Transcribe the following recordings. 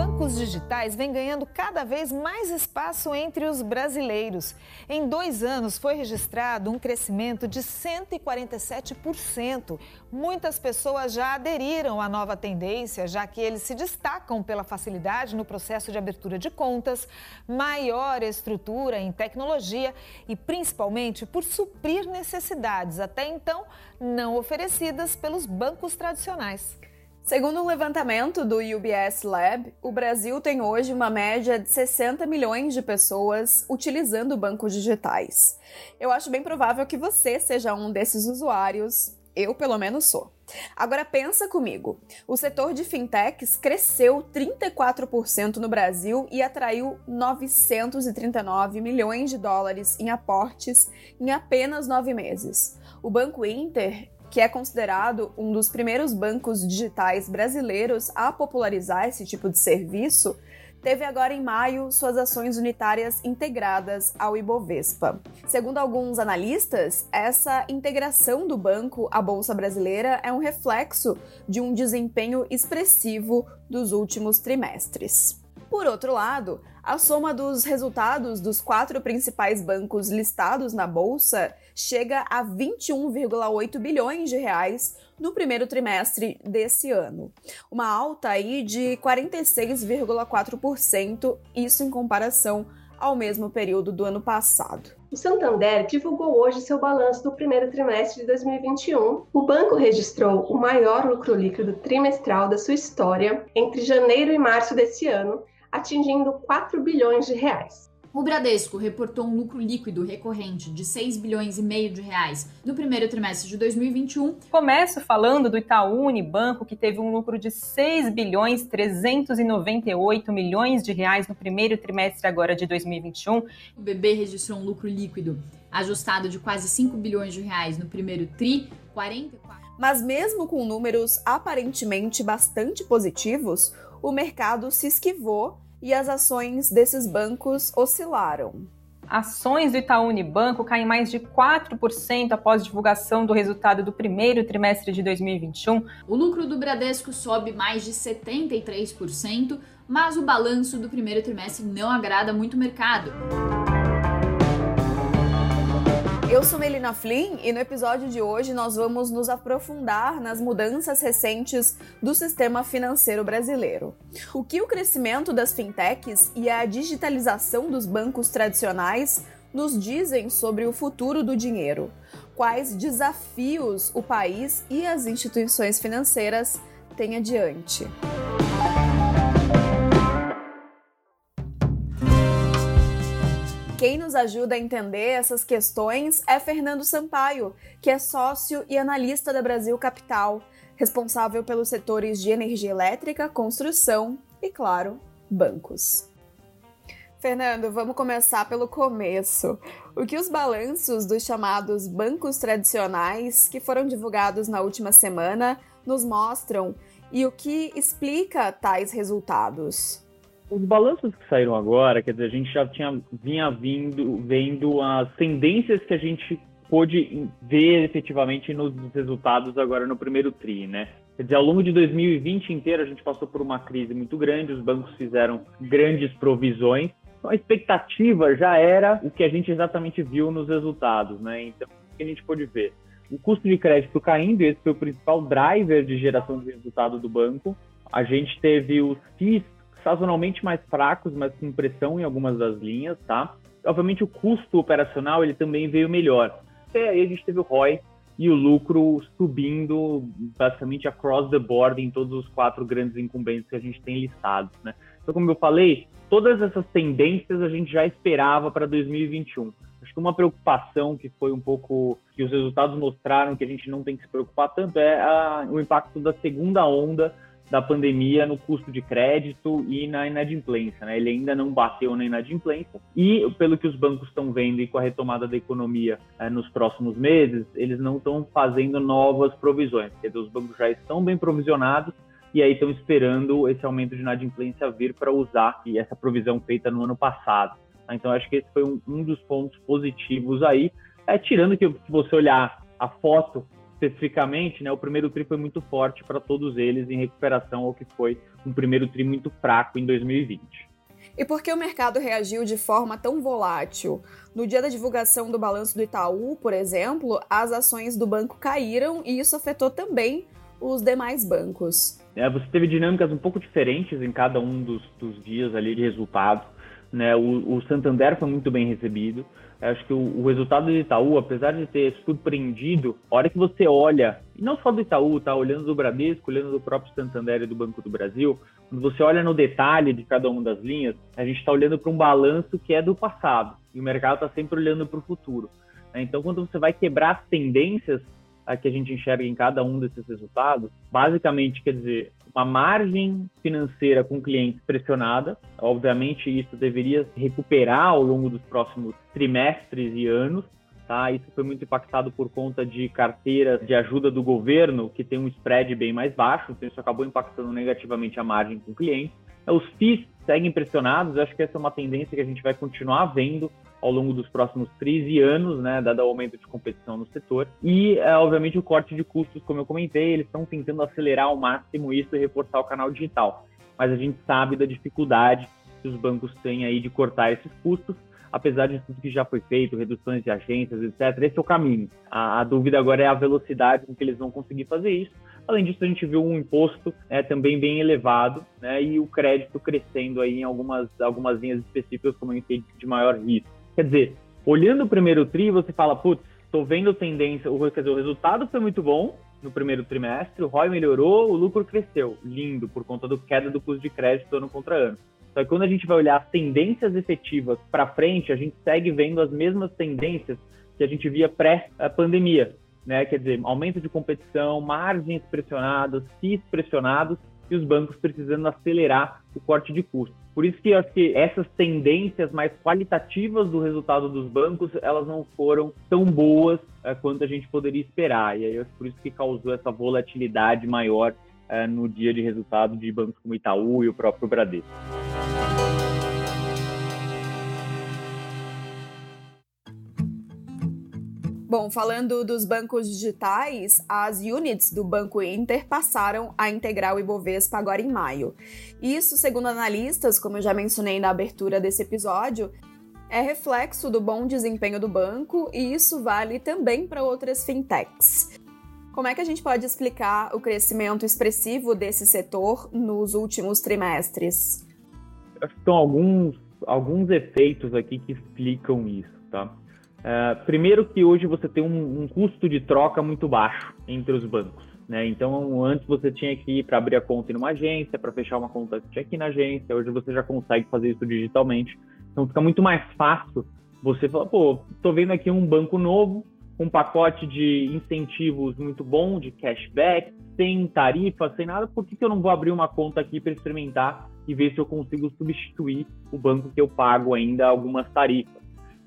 bancos digitais vêm ganhando cada vez mais espaço entre os brasileiros. Em dois anos foi registrado um crescimento de 147%. Muitas pessoas já aderiram à nova tendência, já que eles se destacam pela facilidade no processo de abertura de contas, maior estrutura em tecnologia e principalmente por suprir necessidades até então não oferecidas pelos bancos tradicionais. Segundo um levantamento do UBS Lab, o Brasil tem hoje uma média de 60 milhões de pessoas utilizando bancos digitais. Eu acho bem provável que você seja um desses usuários. Eu, pelo menos, sou. Agora pensa comigo. O setor de fintechs cresceu 34% no Brasil e atraiu 939 milhões de dólares em aportes em apenas nove meses. O Banco Inter que é considerado um dos primeiros bancos digitais brasileiros a popularizar esse tipo de serviço, teve agora em maio suas ações unitárias integradas ao Ibovespa. Segundo alguns analistas, essa integração do banco à Bolsa Brasileira é um reflexo de um desempenho expressivo dos últimos trimestres. Por outro lado, a soma dos resultados dos quatro principais bancos listados na bolsa chega a 21,8 bilhões de reais no primeiro trimestre desse ano. Uma alta aí de 46,4%, isso em comparação ao mesmo período do ano passado. O Santander divulgou hoje seu balanço do primeiro trimestre de 2021. O banco registrou o maior lucro líquido trimestral da sua história entre janeiro e março desse ano, atingindo 4 bilhões de reais. O Bradesco reportou um lucro líquido recorrente de 6 bilhões e meio de reais no primeiro trimestre de 2021. Começo falando do Itaú Unibanco, que teve um lucro de 6 bilhões 398 milhões de reais no primeiro trimestre agora de 2021. O BB registrou um lucro líquido ajustado de quase 5 bilhões de reais no primeiro tri, 44 mas mesmo com números aparentemente bastante positivos, o mercado se esquivou e as ações desses bancos oscilaram. Ações do Itaú Unibanco caem mais de 4% após divulgação do resultado do primeiro trimestre de 2021. O lucro do Bradesco sobe mais de 73%, mas o balanço do primeiro trimestre não agrada muito o mercado. Eu sou Melina Flynn e no episódio de hoje nós vamos nos aprofundar nas mudanças recentes do sistema financeiro brasileiro. O que o crescimento das fintechs e a digitalização dos bancos tradicionais nos dizem sobre o futuro do dinheiro? Quais desafios o país e as instituições financeiras têm adiante? Quem nos ajuda a entender essas questões é Fernando Sampaio, que é sócio e analista da Brasil Capital, responsável pelos setores de energia elétrica, construção e, claro, bancos. Fernando, vamos começar pelo começo. O que os balanços dos chamados bancos tradicionais, que foram divulgados na última semana, nos mostram e o que explica tais resultados? Os balanços que saíram agora, quer dizer, a gente já tinha vinha vindo vendo as tendências que a gente pôde ver efetivamente nos resultados agora no primeiro tri, né? Quer dizer, ao longo de 2020 inteiro a gente passou por uma crise muito grande, os bancos fizeram grandes provisões, então a expectativa já era o que a gente exatamente viu nos resultados, né? Então, o que a gente pôde ver? O custo de crédito caindo, esse foi o principal driver de geração de resultado do banco. A gente teve os FIIs sazonalmente mais fracos, mas com pressão em algumas das linhas, tá? Obviamente o custo operacional ele também veio melhor. E aí a gente teve o ROI e o lucro subindo basicamente across the board em todos os quatro grandes incumbentes que a gente tem listados, né? Então, como eu falei, todas essas tendências a gente já esperava para 2021. Acho que uma preocupação que foi um pouco que os resultados mostraram que a gente não tem que se preocupar tanto é a, o impacto da segunda onda da pandemia no custo de crédito e na inadimplência. Né? Ele ainda não bateu na inadimplência e, pelo que os bancos estão vendo e com a retomada da economia é, nos próximos meses, eles não estão fazendo novas provisões. Dizer, os bancos já estão bem provisionados e aí estão esperando esse aumento de inadimplência vir para usar essa provisão feita no ano passado. Tá? Então, acho que esse foi um, um dos pontos positivos aí. É, tirando que, se você olhar a foto especificamente, né, o primeiro tri foi muito forte para todos eles em recuperação ao que foi um primeiro tri muito fraco em 2020. E por que o mercado reagiu de forma tão volátil? No dia da divulgação do balanço do Itaú, por exemplo, as ações do banco caíram e isso afetou também os demais bancos. É, você teve dinâmicas um pouco diferentes em cada um dos, dos dias ali de resultado. Né? O, o Santander foi muito bem recebido. Acho que o, o, resultado do Itaú, apesar de ter surpreendido, a hora que você olha, e não só do Itaú, tá olhando do Bradesco, olhando do próprio Santander e do Banco do Brasil, quando você olha no detalhe de cada uma das linhas, a gente está olhando para um balanço que é do passado e o mercado está sempre olhando para o futuro. Né? Então, quando você vai quebrar as tendências que a gente enxerga em cada um desses resultados, basicamente quer dizer uma margem financeira com clientes pressionada. Obviamente, isso deveria recuperar ao longo dos próximos trimestres e anos. Tá? Isso foi muito impactado por conta de carteiras de ajuda do governo, que tem um spread bem mais baixo, então isso acabou impactando negativamente a margem com clientes. Os FIIs seguem pressionados, eu acho que essa é uma tendência que a gente vai continuar vendo ao longo dos próximos 13 anos, né, dado o aumento de competição no setor. E, é, obviamente, o corte de custos, como eu comentei, eles estão tentando acelerar ao máximo isso e reforçar o canal digital. Mas a gente sabe da dificuldade que os bancos têm aí de cortar esses custos, apesar de tudo que já foi feito, reduções de agências, etc. Esse é o caminho. A, a dúvida agora é a velocidade com que eles vão conseguir fazer isso. Além disso, a gente viu um imposto né, também bem elevado né, e o crédito crescendo aí em algumas, algumas linhas específicas, como eu disse, de maior risco. Quer dizer, olhando o primeiro tri, você fala, putz, estou vendo tendência, o, quer dizer, o resultado foi muito bom no primeiro trimestre, o ROI melhorou, o lucro cresceu. Lindo, por conta do queda do custo de crédito ano contra ano. Só que quando a gente vai olhar as tendências efetivas para frente, a gente segue vendo as mesmas tendências que a gente via pré-pandemia. Né? Quer dizer, aumento de competição, margens pressionadas, FIIs pressionados e os bancos precisando acelerar o corte de custos. Por isso que eu acho que essas tendências mais qualitativas do resultado dos bancos, elas não foram tão boas é, quanto a gente poderia esperar. E aí, é por isso que causou essa volatilidade maior é, no dia de resultado de bancos como Itaú e o próprio Bradesco. Bom, falando dos bancos digitais, as units do Banco Inter passaram a integrar o Ibovespa agora em maio. Isso, segundo analistas, como eu já mencionei na abertura desse episódio, é reflexo do bom desempenho do banco e isso vale também para outras fintechs. Como é que a gente pode explicar o crescimento expressivo desse setor nos últimos trimestres? São alguns, alguns efeitos aqui que explicam isso, tá? Uh, primeiro que hoje você tem um, um, custo de troca muito baixo entre os bancos. Né? Então, antes você tinha que ir para abrir a conta em uma agência, para fechar uma conta, tinha que na agência. Hoje você já consegue fazer isso digitalmente. Então, fica muito mais fácil você falar, pô, estou vendo aqui um banco novo, um pacote de incentivos muito bom, de cashback, sem tarifa, sem nada, por que, que eu não vou abrir uma conta aqui para experimentar e ver se eu consigo substituir o banco que eu pago ainda algumas tarifas?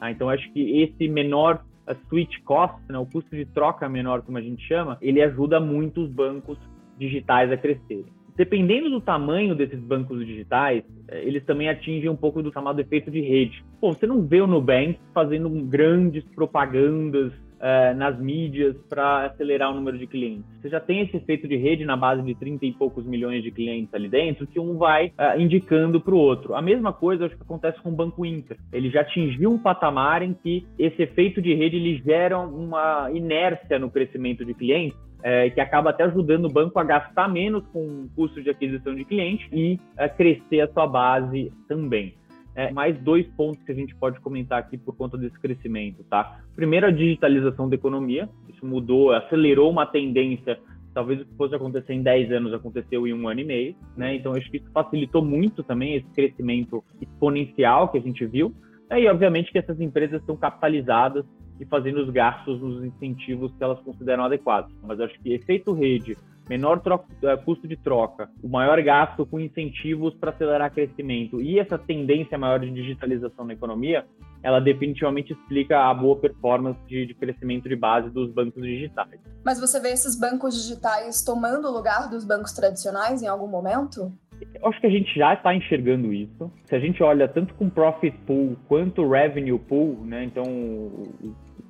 Ah, então, acho que esse menor switch cost, né, o custo de troca menor, como a gente chama, ele ajuda muito os bancos digitais a crescerem. Dependendo do tamanho desses bancos digitais, eh, eles também atingem um pouco do chamado efeito de rede. Pô, você não vê o Nubank fazendo grandes propagandas uh, nas mídias para acelerar o número de clientes. Você já tem esse efeito de rede na base de 30 e poucos milhões de clientes ali dentro, que um vai uh, indicando para o outro. A mesma coisa acho que acontece com o Banco Inter. Ele já atingiu um patamar em que esse efeito de rede ele gera uma inércia no crescimento de clientes é, que acaba até ajudando o banco a gastar menos com o custo de aquisição de cliente e a crescer a sua base também é, mais dois pontos que a gente pode comentar aqui por conta desse crescimento, tá? Primeiro, a digitalização da economia. Isso mudou, acelerou uma tendência talvez o que fosse acontecer em 10 anos aconteceu em um ano e meio, né? Então acho que isso facilitou muito também esse crescimento exponencial que a gente viu. E obviamente que essas empresas estão capitalizadas e fazendo os gastos nos incentivos que elas consideram adequados. Mas acho que efeito rede, menor troca, eh, custo de troca, o maior gasto com incentivos para acelerar crescimento e essa tendência maior de digitalização na economia, ela definitivamente explica a boa performance de, de crescimento de base dos bancos digitais. Mas você vê esses bancos digitais tomando o lugar dos bancos tradicionais em algum momento? Eu acho que a gente já está enxergando isso. Se a gente olha tanto com profit pool quanto revenue pool, né? Então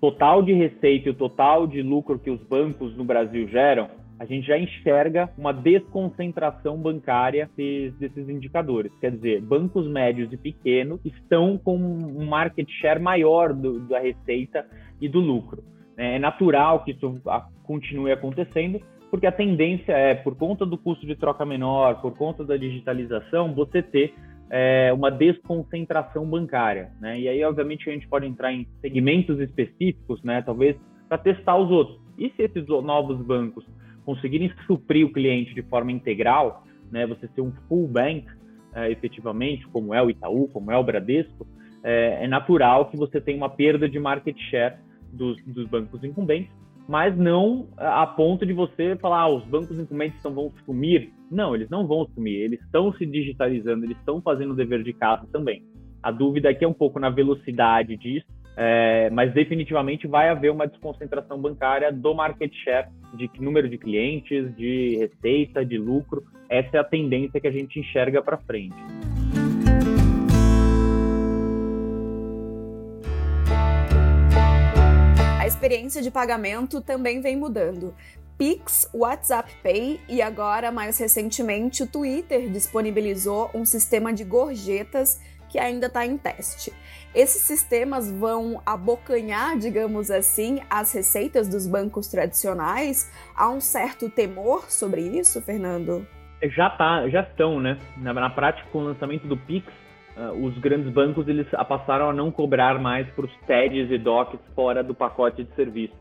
total de receita e o total de lucro que os bancos no Brasil geram, a gente já enxerga uma desconcentração bancária desses, desses indicadores. Quer dizer, bancos médios e pequenos estão com um market share maior do, da receita e do lucro. É natural que isso continue acontecendo, porque a tendência é, por conta do custo de troca menor, por conta da digitalização, você ter é, uma desconcentração bancária. Né? E aí, obviamente, a gente pode entrar em segmentos específicos, né? talvez para testar os outros. E se esses novos bancos conseguirem suprir o cliente de forma integral, né? você ser um full bank, é, efetivamente, como é o Itaú, como é o Bradesco, é, é natural que você tenha uma perda de market share dos, dos bancos incumbentes, mas não a ponto de você falar, ah, os bancos incumbentes então vão sumir. Não, eles não vão sumir, eles estão se digitalizando, eles estão fazendo o dever de casa também. A dúvida aqui é um pouco na velocidade disso, é, mas definitivamente vai haver uma desconcentração bancária do market share de número de clientes, de receita, de lucro. Essa é a tendência que a gente enxerga para frente. experiência de pagamento também vem mudando. Pix, WhatsApp Pay e agora, mais recentemente, o Twitter disponibilizou um sistema de gorjetas que ainda está em teste. Esses sistemas vão abocanhar, digamos assim, as receitas dos bancos tradicionais? Há um certo temor sobre isso, Fernando? Já tá, já estão, né? Na, na prática, com o lançamento do Pix, uh, os grandes bancos eles passaram a não cobrar mais por os TEDs e DOCs fora do pacote de serviço.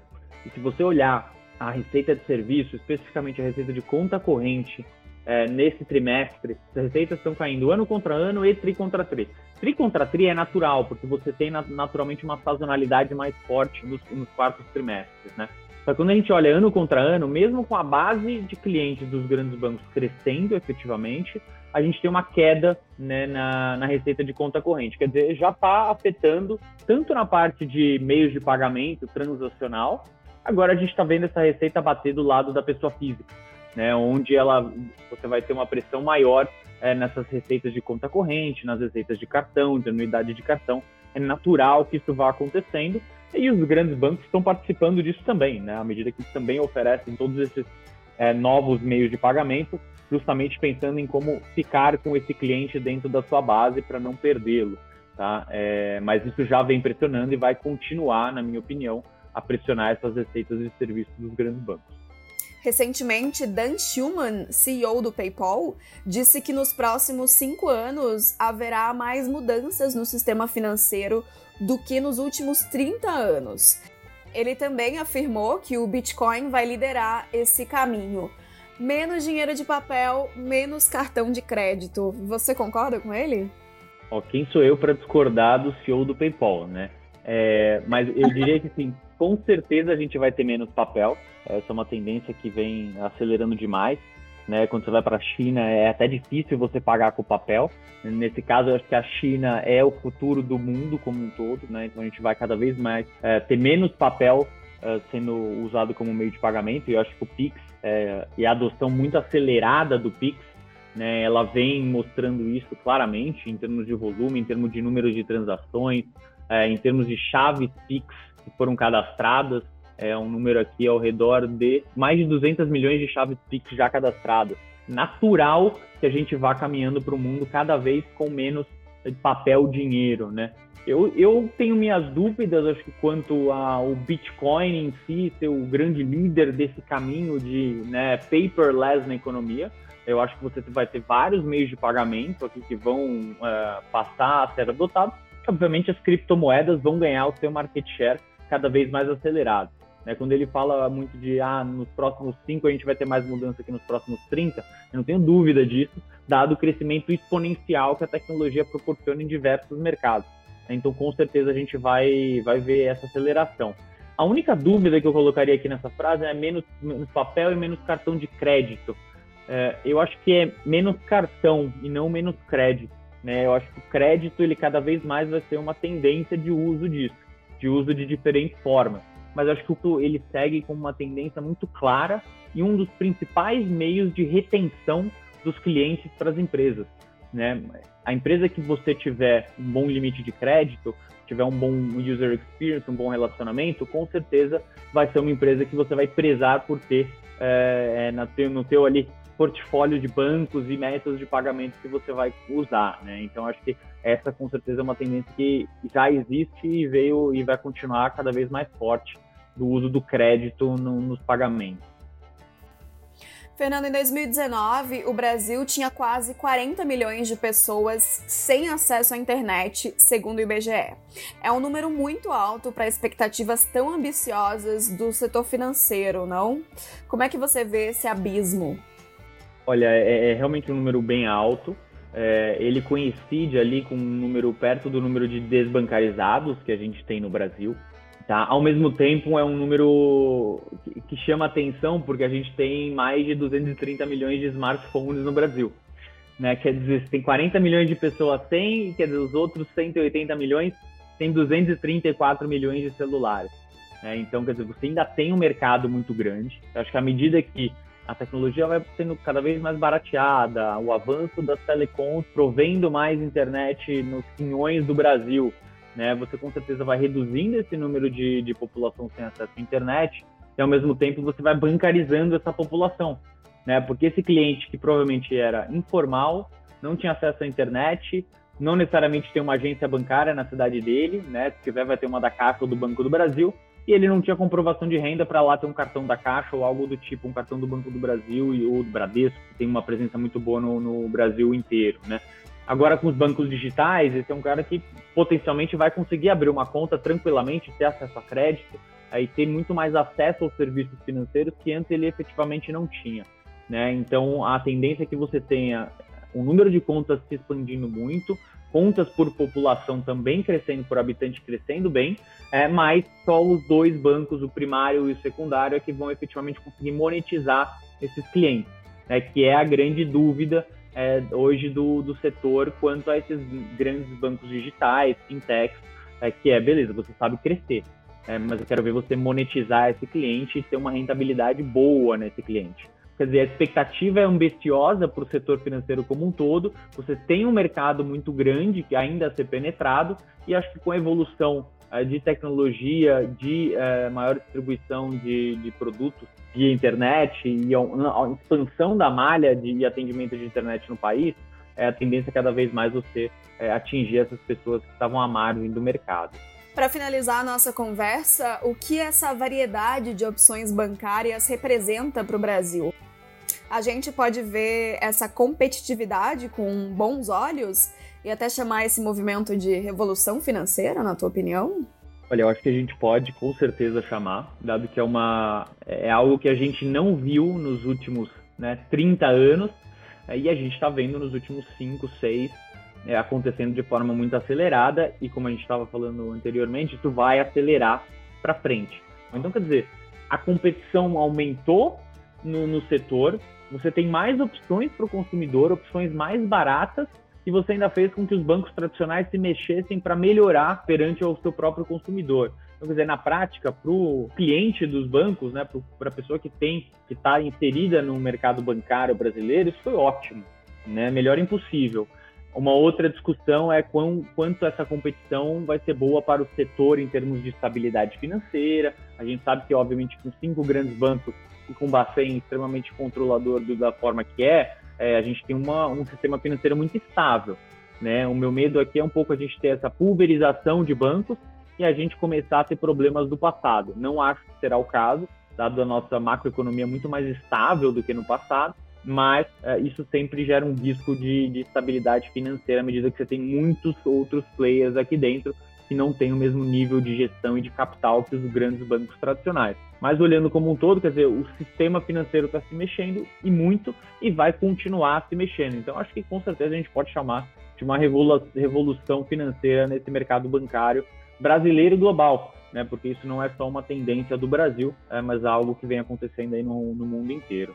E se você olhar a receita de serviço, especificamente a receita de conta corrente, é, nesse trimestre, as receitas estão caindo ano contra ano e tri contra tri. Tri contra tri é natural, porque você tem naturalmente uma sazonalidade mais forte nos, nos quartos trimestres, né? Só que quando a gente olha ano contra ano, mesmo com a base de clientes dos grandes bancos crescendo efetivamente, a gente tem uma queda né, na, na receita de conta corrente. Quer dizer, já está afetando tanto na parte de meios de pagamento transacional, agora a gente está vendo essa receita bater do lado da pessoa física, né, onde ela, você vai ter uma pressão maior é, nessas receitas de conta corrente, nas receitas de cartão, de anuidade de cartão. É natural que isso vá acontecendo e os grandes bancos estão participando disso também, né, à medida que também oferecem todos esses é, novos meios de pagamento, justamente pensando em como ficar com esse cliente dentro da sua base para não perdê-lo. Tá? É, mas isso já vem pressionando e vai continuar, na minha opinião, a pressionar essas receitas e serviços dos grandes bancos. Recentemente, Dan Schulman, CEO do PayPal, disse que nos próximos cinco anos haverá mais mudanças no sistema financeiro do que nos últimos 30 anos. Ele também afirmou que o Bitcoin vai liderar esse caminho menos dinheiro de papel, menos cartão de crédito. Você concorda com ele? Ó, quem sou eu para discordar do CEO do PayPal, né? É, mas eu diria que sim, com certeza a gente vai ter menos papel. Essa é uma tendência que vem acelerando demais. Né? Quando você vai para a China, é até difícil você pagar com papel. Nesse caso, eu acho que a China é o futuro do mundo como um todo, né? Então a gente vai cada vez mais é, ter menos papel é, sendo usado como meio de pagamento. E eu acho que o Pix é, e a adoção muito acelerada do Pix, né, ela vem mostrando isso claramente em termos de volume, em termos de número de transações, é, em termos de chaves Pix foram cadastradas, é um número aqui ao redor de mais de 200 milhões de chaves Pix já cadastradas. Natural que a gente vá caminhando para um mundo cada vez com menos papel dinheiro, né? Eu, eu tenho minhas dúvidas, acho que quanto ao Bitcoin em si ser o grande líder desse caminho de né, paperless na economia. Eu acho que você vai ter vários meios de pagamento aqui que vão uh, passar a ser adotados. Obviamente, as criptomoedas vão ganhar o seu market share cada vez mais acelerado. Né? Quando ele fala muito de, ah, nos próximos 5 a gente vai ter mais mudança que nos próximos 30, eu não tenho dúvida disso, dado o crescimento exponencial que a tecnologia proporciona em diversos mercados. Então, com certeza, a gente vai, vai ver essa aceleração. A única dúvida que eu colocaria aqui nessa frase é menos, menos papel e menos cartão de crédito. É, eu acho que é menos cartão e não menos crédito. Né? Eu acho que o crédito, ele cada vez mais vai ser uma tendência de uso disso, de uso de diferentes formas. Mas eu acho que ele segue com uma tendência muito clara e um dos principais meios de retenção dos clientes para as empresas. né? A empresa que você tiver um bom limite de crédito, tiver um bom user experience, um bom relacionamento, com certeza vai ser uma empresa que você vai prezar por ter é, no teu ali portfólio de bancos e métodos de pagamento que você vai usar, né? Então acho que essa com certeza é uma tendência que já existe e veio e vai continuar cada vez mais forte do uso do crédito no, nos pagamentos. Fernando, em 2019, o Brasil tinha quase 40 milhões de pessoas sem acesso à internet, segundo o IBGE. É um número muito alto para expectativas tão ambiciosas do setor financeiro, não? Como é que você vê esse abismo? Olha, é, é realmente um número bem alto. É, ele coincide ali com um número perto do número de desbancarizados que a gente tem no Brasil. Tá? Ao mesmo tempo, é um número que, chama atenção porque a gente tem mais de 230 milhões de smartphones no Brasil. Né? Quer dizer, tem 40 milhões de pessoas sem, quer dizer, os outros 180 milhões têm 234 milhões de celulares. Né? Então, quer dizer, você ainda tem um mercado muito grande. Eu acho que à medida que a tecnologia vai sendo cada vez mais barateada, o avanço das telecoms provendo mais internet nos quinhões do Brasil, né? Você com certeza vai reduzindo esse número de, de população sem acesso à internet e ao mesmo tempo você vai bancarizando essa população, né? Porque esse cliente que provavelmente era informal, não tinha acesso à internet, não necessariamente tem uma agência bancária na cidade dele, né? Se tiver vai ter uma da Caixa ou do Banco do Brasil, e ele não tinha comprovação de renda para lá ter um cartão da Caixa ou algo do tipo, um cartão do Banco do Brasil e, ou do Bradesco, que tem uma presença muito boa no, no Brasil inteiro, né? Agora, com os bancos digitais, esse é um cara que potencialmente vai conseguir abrir uma conta tranquilamente, ter acesso a crédito, aí ter muito mais acesso aos serviços financeiros que antes ele efetivamente não tinha. Né? Então, a tendência é que você tenha o número de contas se expandindo muito, contas por população também crescendo, por habitante crescendo bem, é, mas só os dois bancos, o primário e o secundário, é que vão efetivamente conseguir monetizar esses clientes, né? que é a grande dúvida é, hoje do, do setor quanto a esses grandes bancos digitais, fintechs, é, que é, beleza, você sabe crescer, é, mas eu quero ver você monetizar esse cliente e ter uma rentabilidade boa nesse cliente. Quer dizer, a expectativa é ambiciosa para o setor financeiro como um todo, você tem um mercado muito grande que ainda a ser penetrado, e acho que com a evolução é, de tecnologia, de é, maior distribuição de, de produtos via internet e a, a expansão da malha de atendimento de internet no país, é a tendência cada vez mais você é, atingir essas pessoas que estavam à margem do mercado. Para finalizar a nossa conversa, o que essa variedade de opções bancárias representa para o Brasil? A gente pode ver essa competitividade com bons olhos e até chamar esse movimento de revolução financeira, na tua opinião? Olha, eu acho que a gente pode com certeza chamar, dado que é uma é algo que a gente não viu nos últimos né, 30 anos é, e a gente está vendo nos últimos 5, 6 é, acontecendo de forma muito acelerada e como a gente estava falando anteriormente, isso vai acelerar para frente. Então, quer dizer, a competição aumentou no, no setor, você tem mais opções para o consumidor, opções mais baratas e você ainda fez com que os bancos tradicionais se mexessem para melhorar perante o seu próprio consumidor. Então, quer dizer, na prática, para o cliente dos bancos, né, para a pessoa que tem, que está inserida no mercado bancário brasileiro, isso foi ótimo, né? Melhor impossível. Uma outra discussão é quão, quanto essa competição vai ser boa para o setor em termos de estabilidade financeira. A gente sabe que, obviamente, com cinco grandes bancos o Bacen extremamente controlador do, da forma que é, é, a gente tem uma, um sistema financeiro muito estável. Né? O meu medo aqui é um pouco a gente ter essa pulverização de bancos e a gente começar a ter problemas do passado. Não acho que será o caso, dado a nossa macroeconomia muito mais estável do que no passado, mas é, isso sempre gera um risco de, de estabilidade financeira à medida que você tem muitos outros players aqui dentro que não têm o mesmo nível de gestão e de capital que os grandes bancos tradicionais. Mas olhando como um todo, quer dizer, o sistema financeiro está se mexendo e muito e vai continuar se mexendo. Então, acho que com certeza a gente pode chamar de uma revolução financeira nesse mercado bancário brasileiro e global, né? Porque isso não é só uma tendência do Brasil, é, mas algo que vem acontecendo aí no, no mundo inteiro.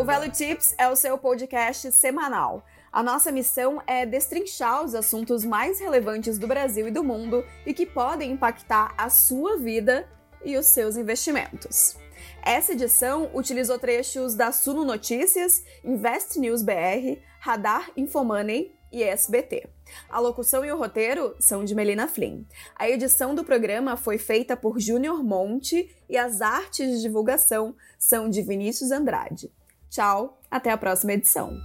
O Value Tips é o seu podcast semanal. A nossa missão é destrinchar os assuntos mais relevantes do Brasil e do mundo e que podem impactar a sua vida e os seus investimentos. Essa edição utilizou trechos da Suno Notícias, Invest News BR, Radar Infomoney e SBT. A locução e o roteiro são de Melina Flynn. A edição do programa foi feita por Júnior Monte e as artes de divulgação são de Vinícius Andrade. Tchau, até a próxima edição.